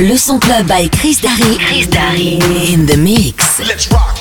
Le son club by Chris Darry. Chris Darry. In the mix. Let's rock.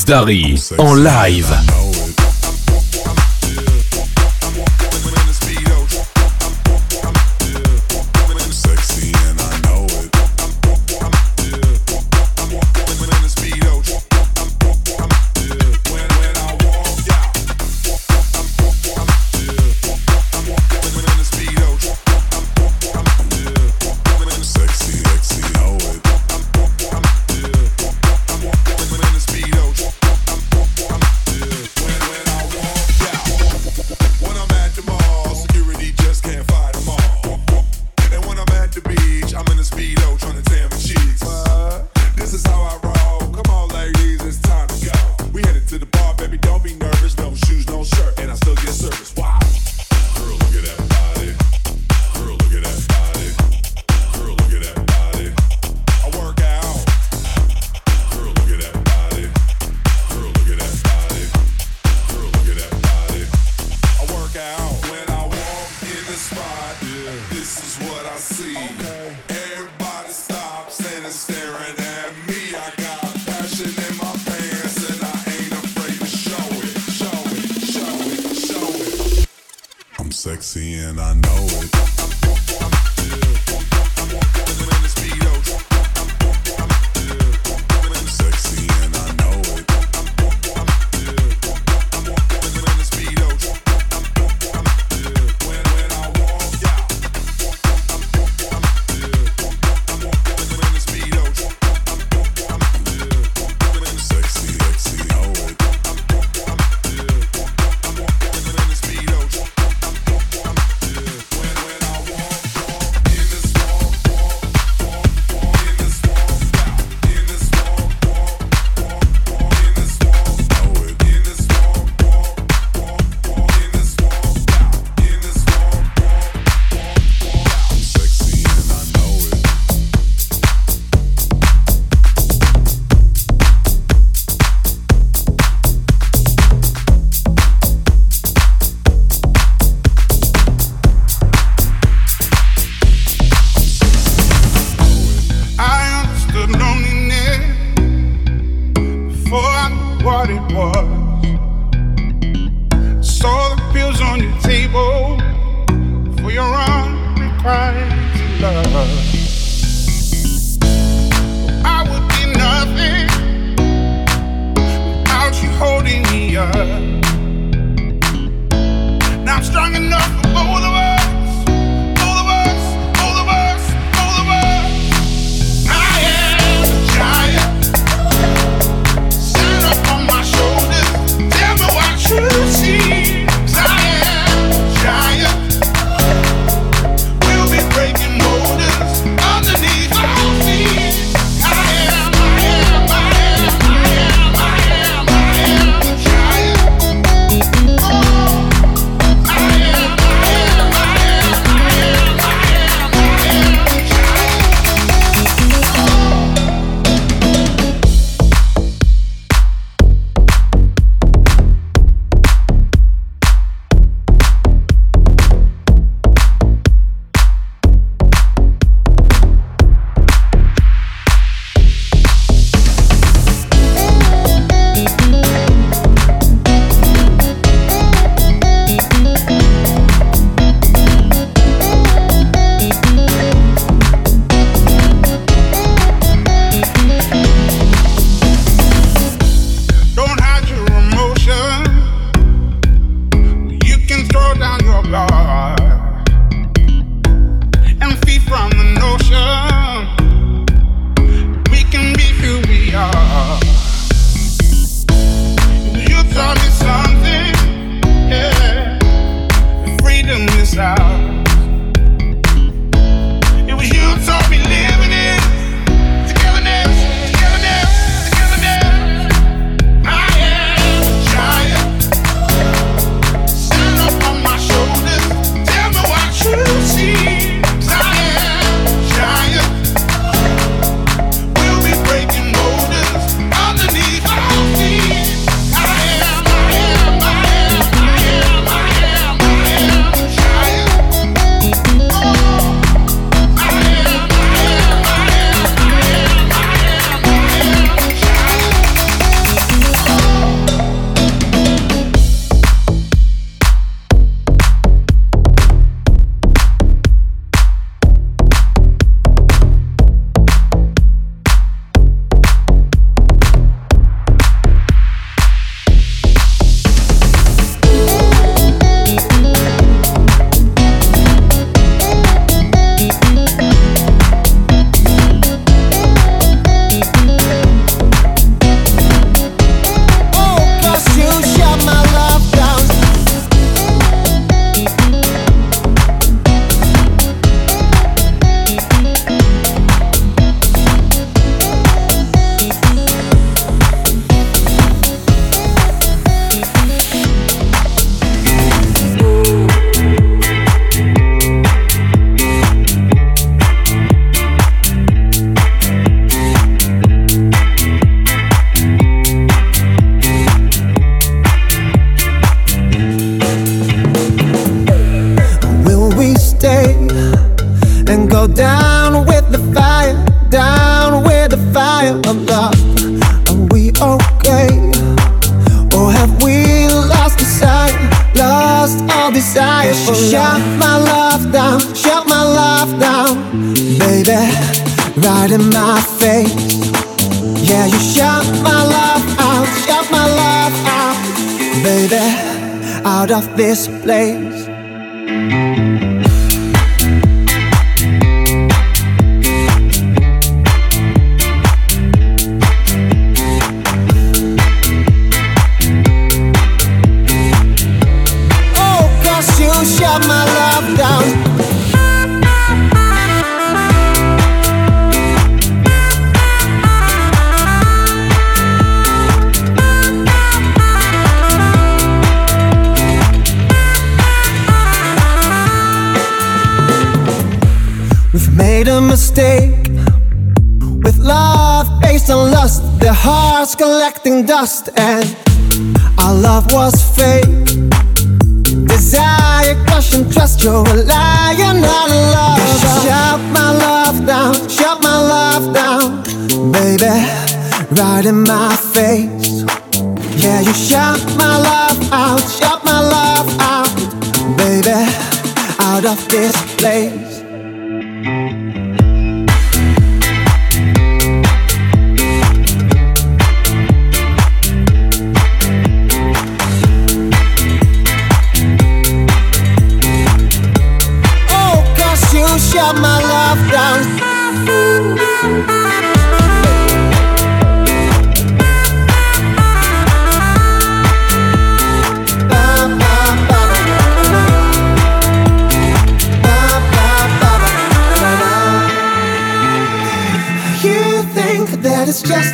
Chris Darry en live. see. Okay. Everybody stops and is staring at me. I got passion in my pants and I ain't afraid to show it, show it, show it, show it. I'm sexy and I know.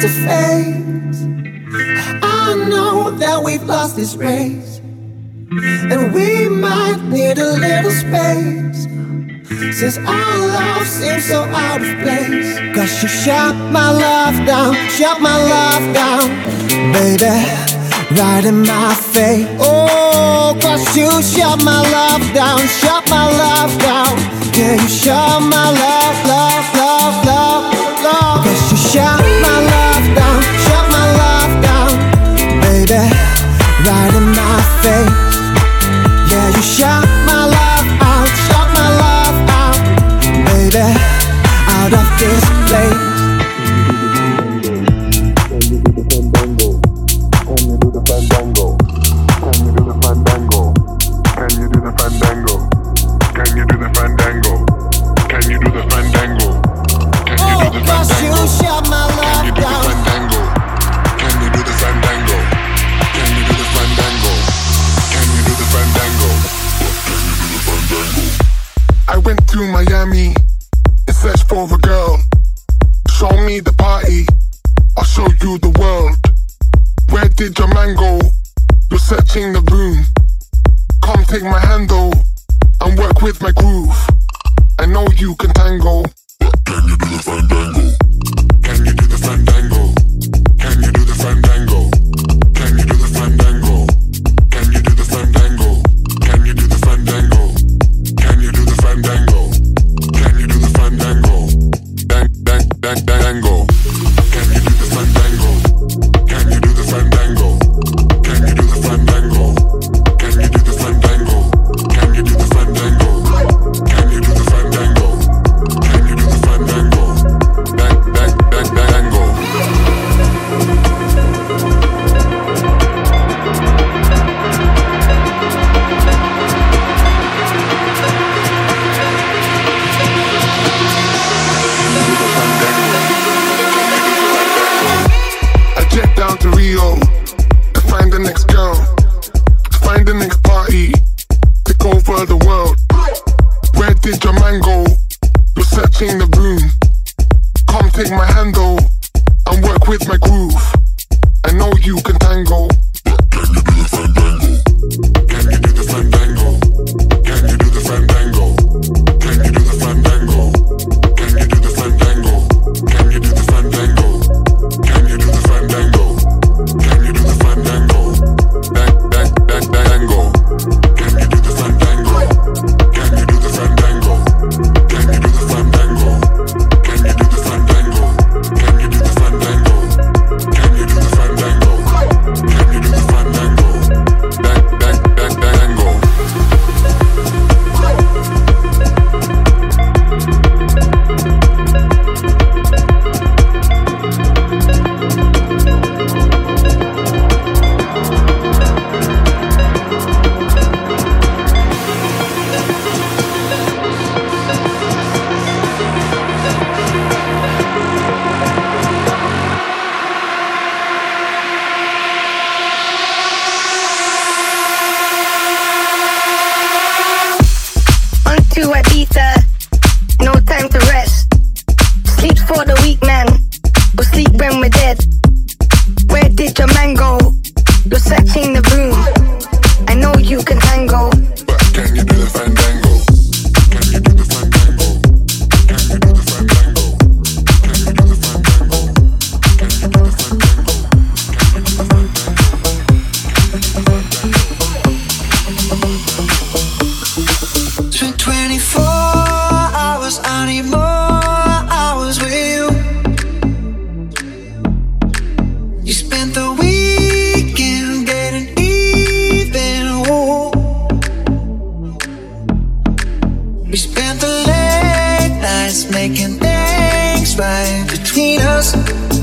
A phase. I know that we've lost this race, and we might need a little space. Since our love seems so out of place. Cause you shut my love down, shut my love down, baby, right in my face. Oh, cause you shut my love down, shut my love down. Yeah, you shut my love, love, love, right in my face. Between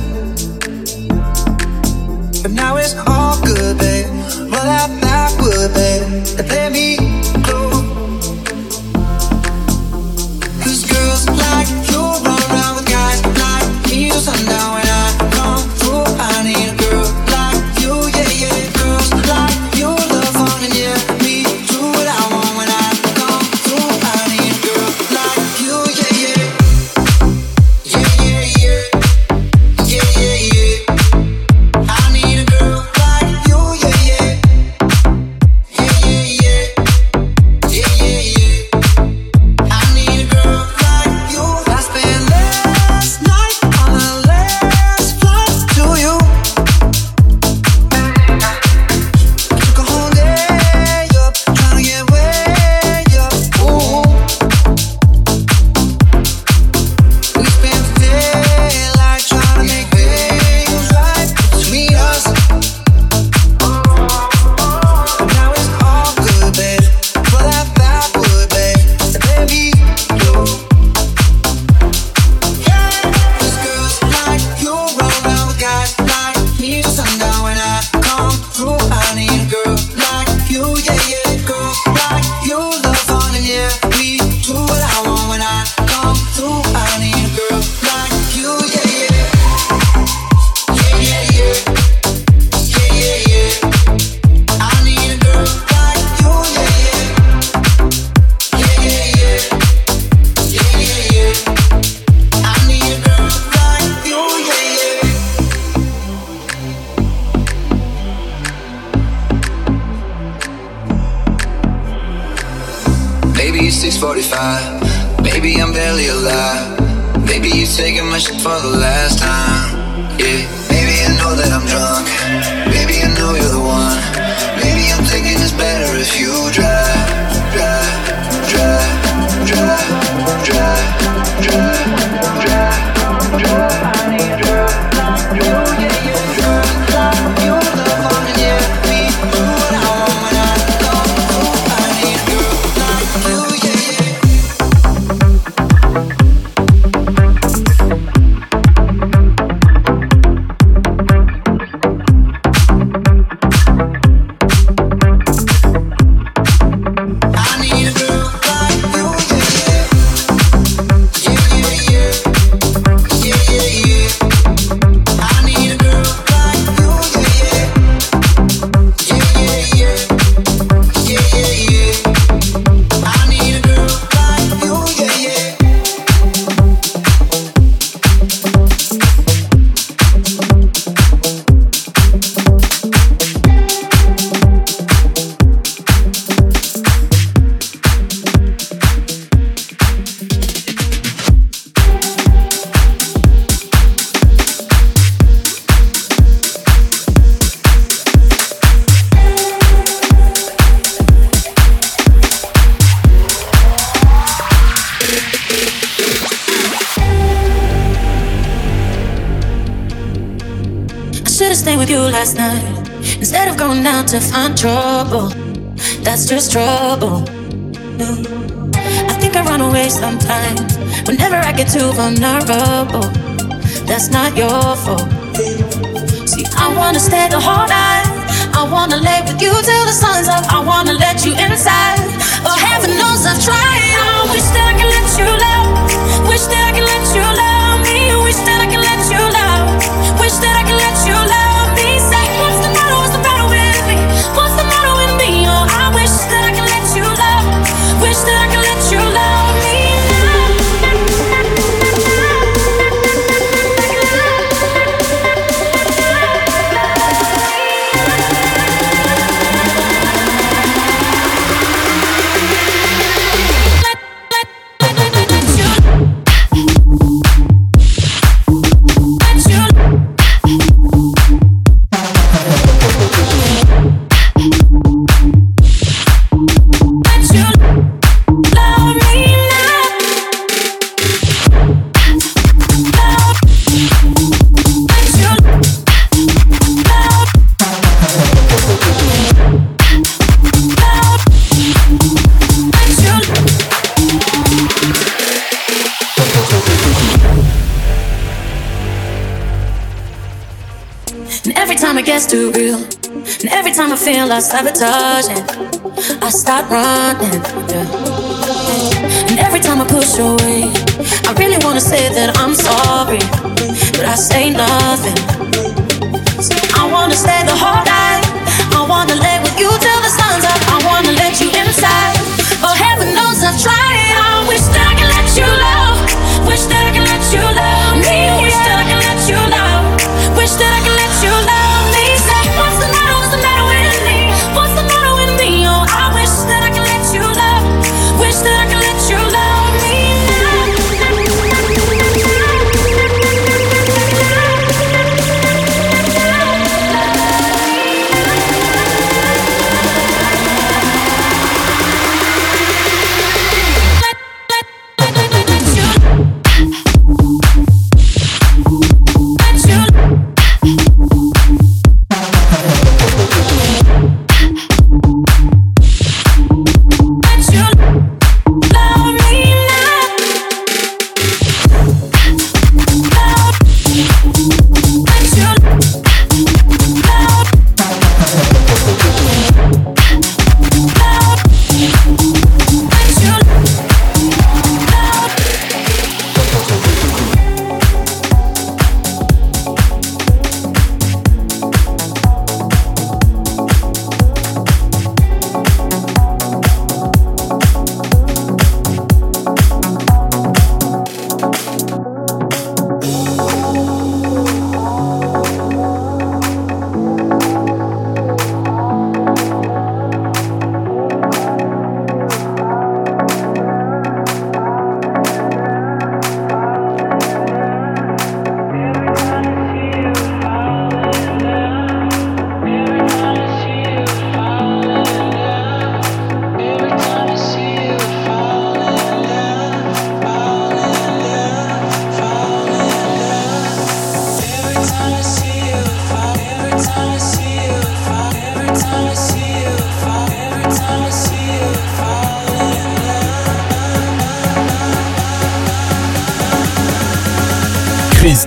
I feel I running.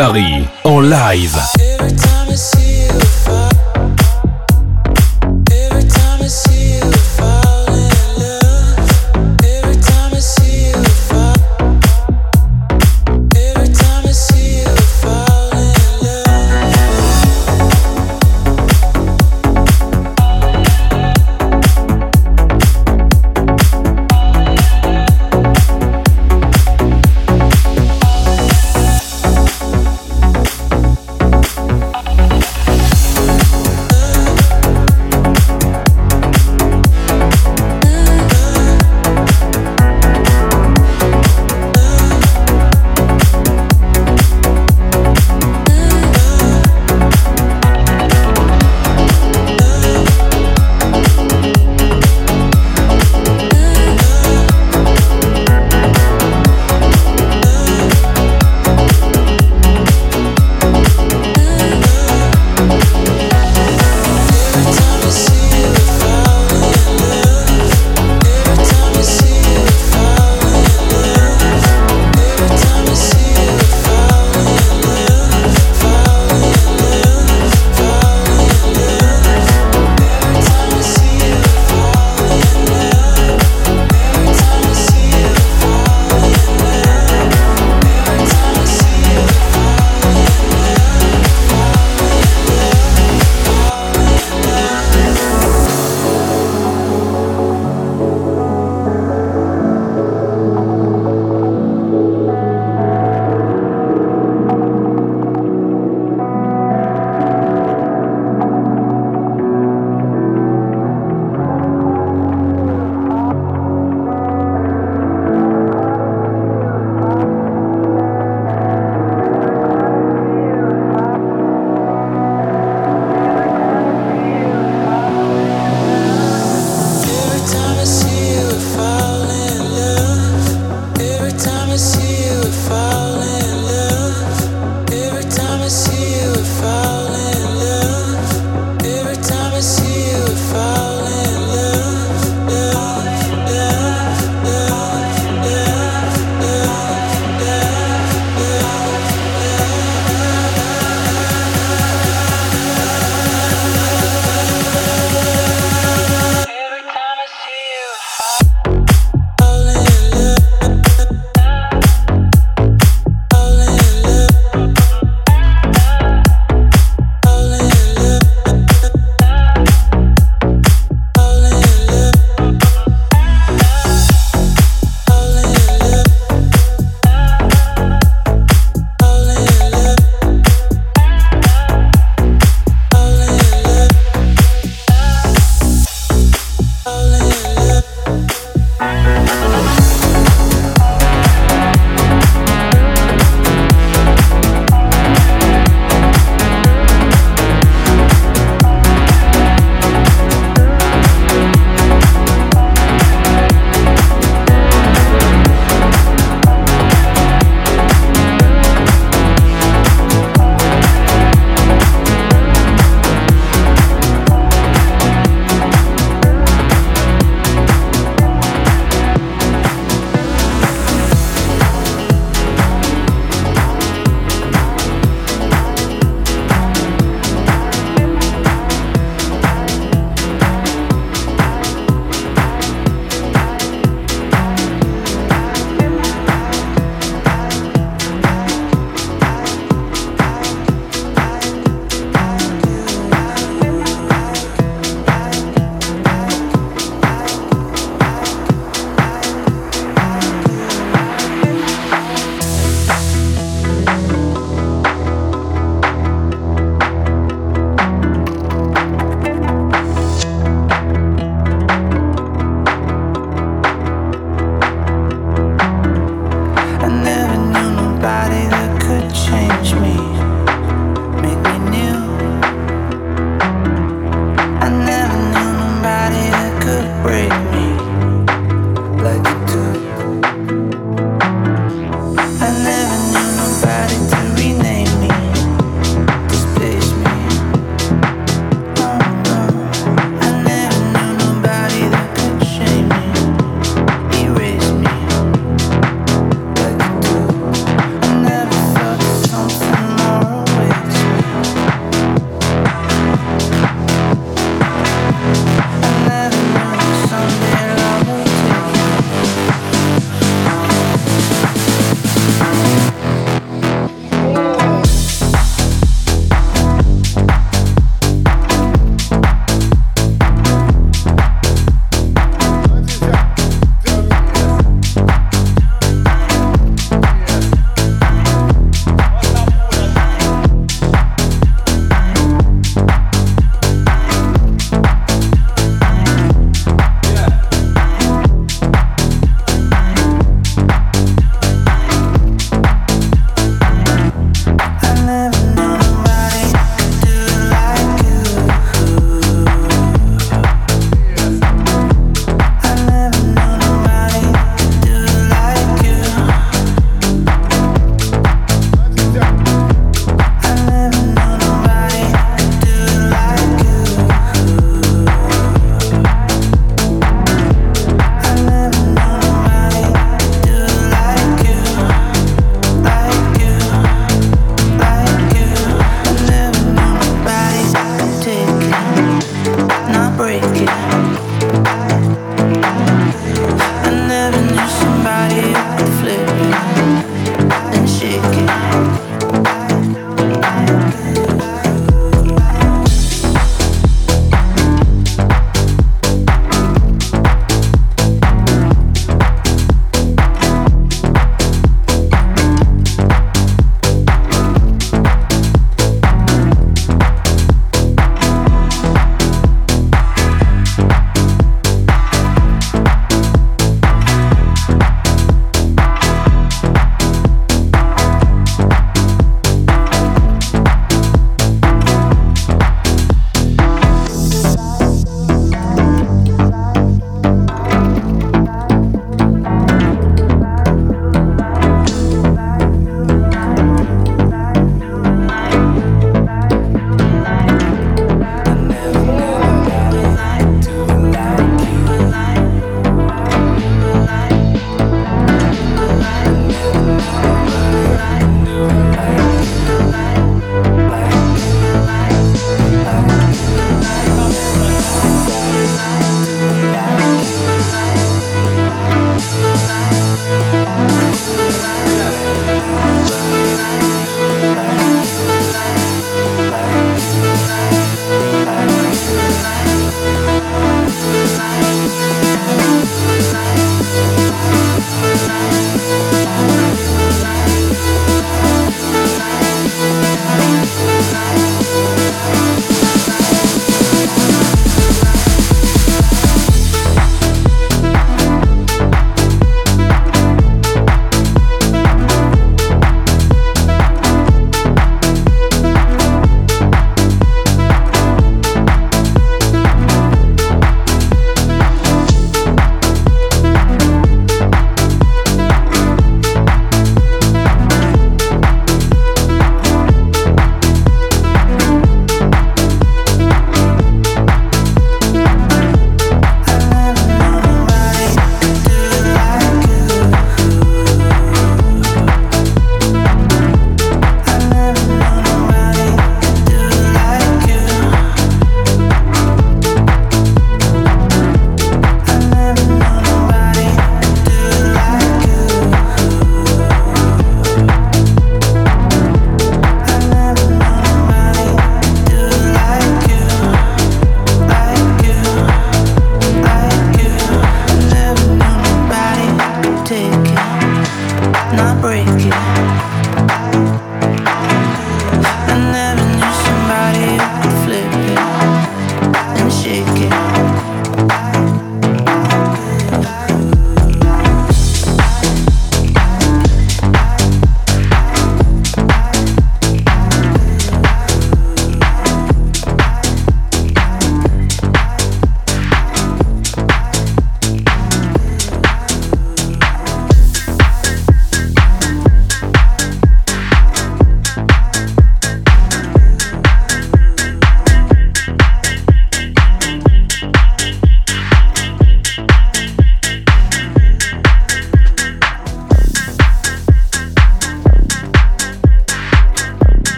Chris Darry en live.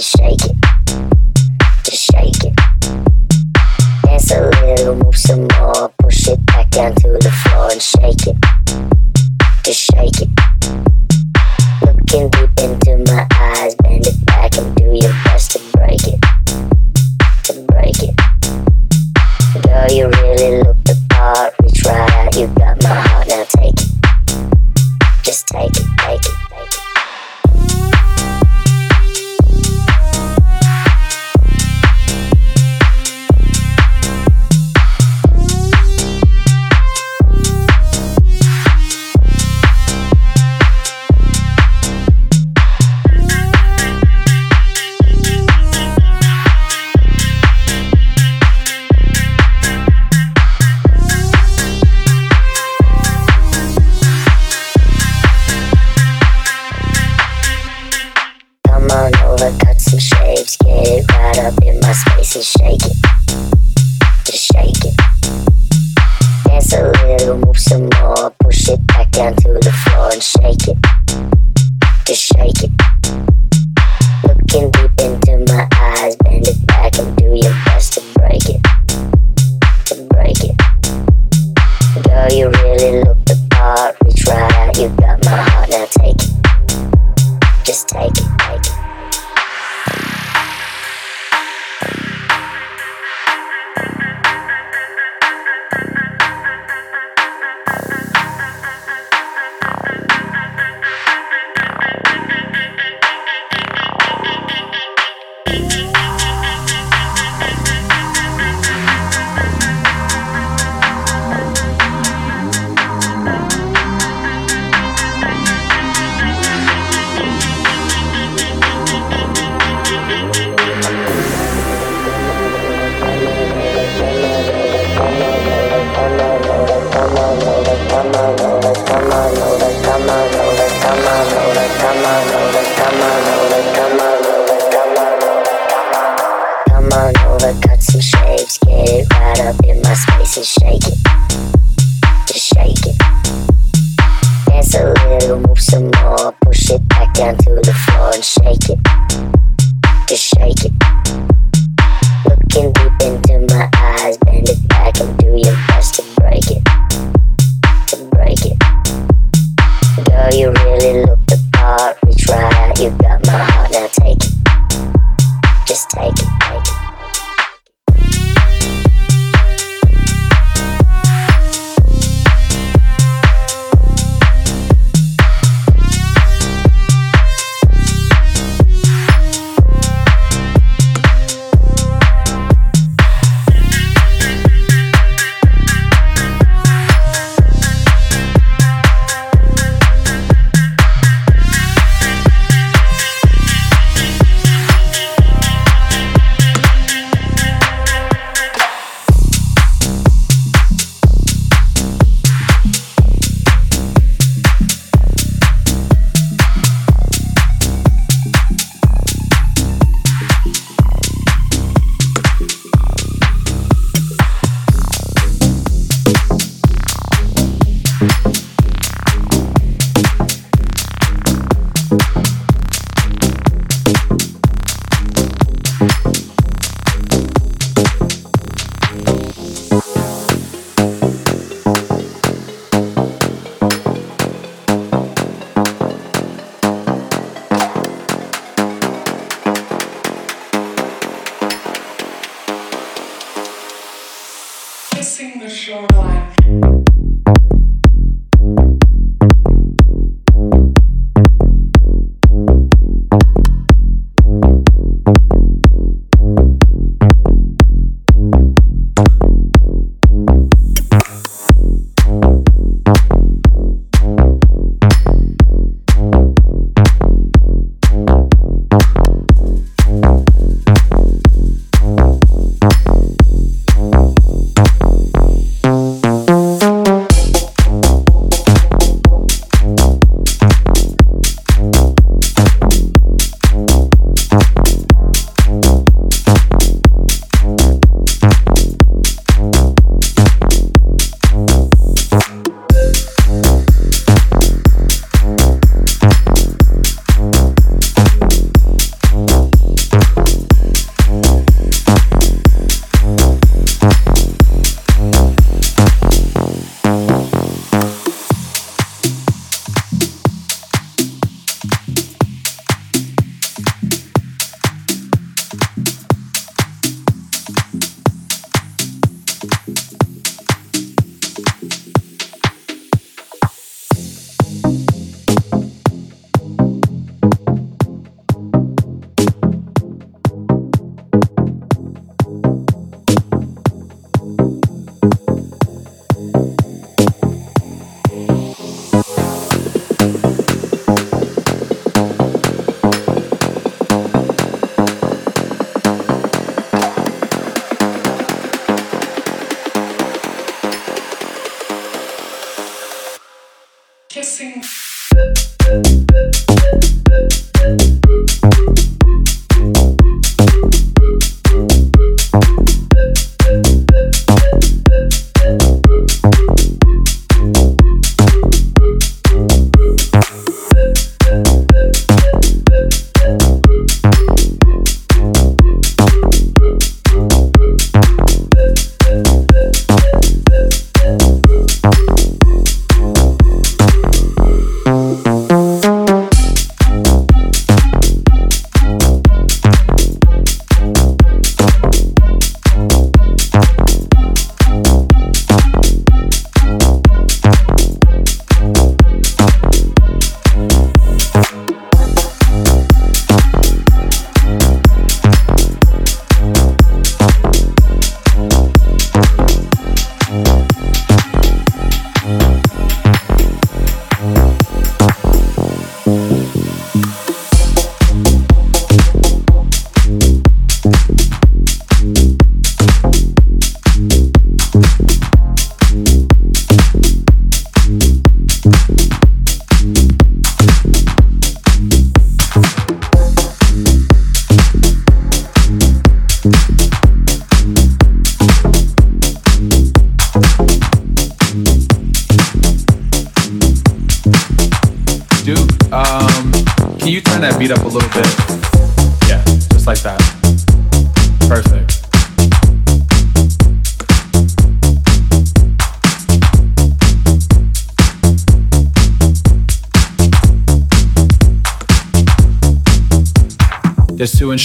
Shake it.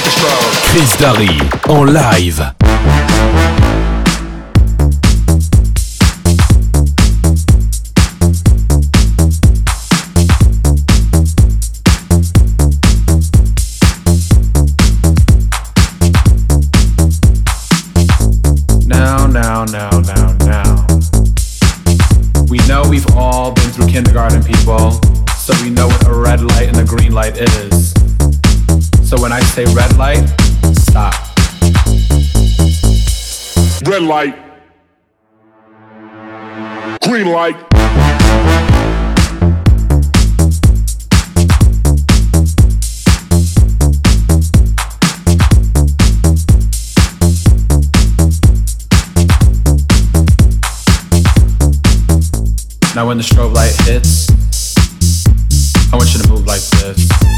Chris Darry en live. Now, now, now, now, now. We know we've all been through kindergarten, people, so we know what a red light and a green light is. So when I say red light, stop. Red light. Green light. Now when the strobe light hits, I want you to move like this.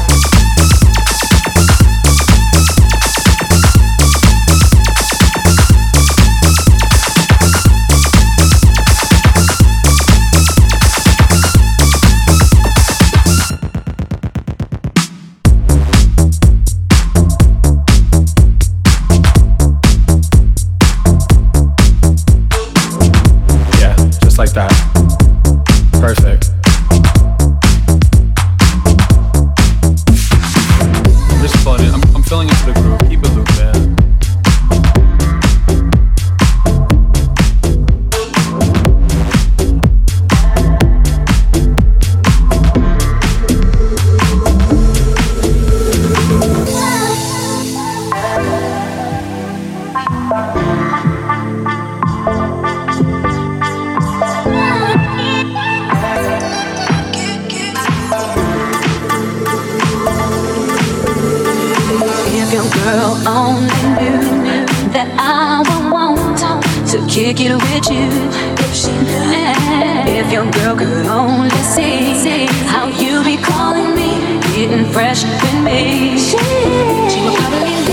Kick it with you. If she knew, if your girl could only see how you be calling me, getting fresh with me, she would probably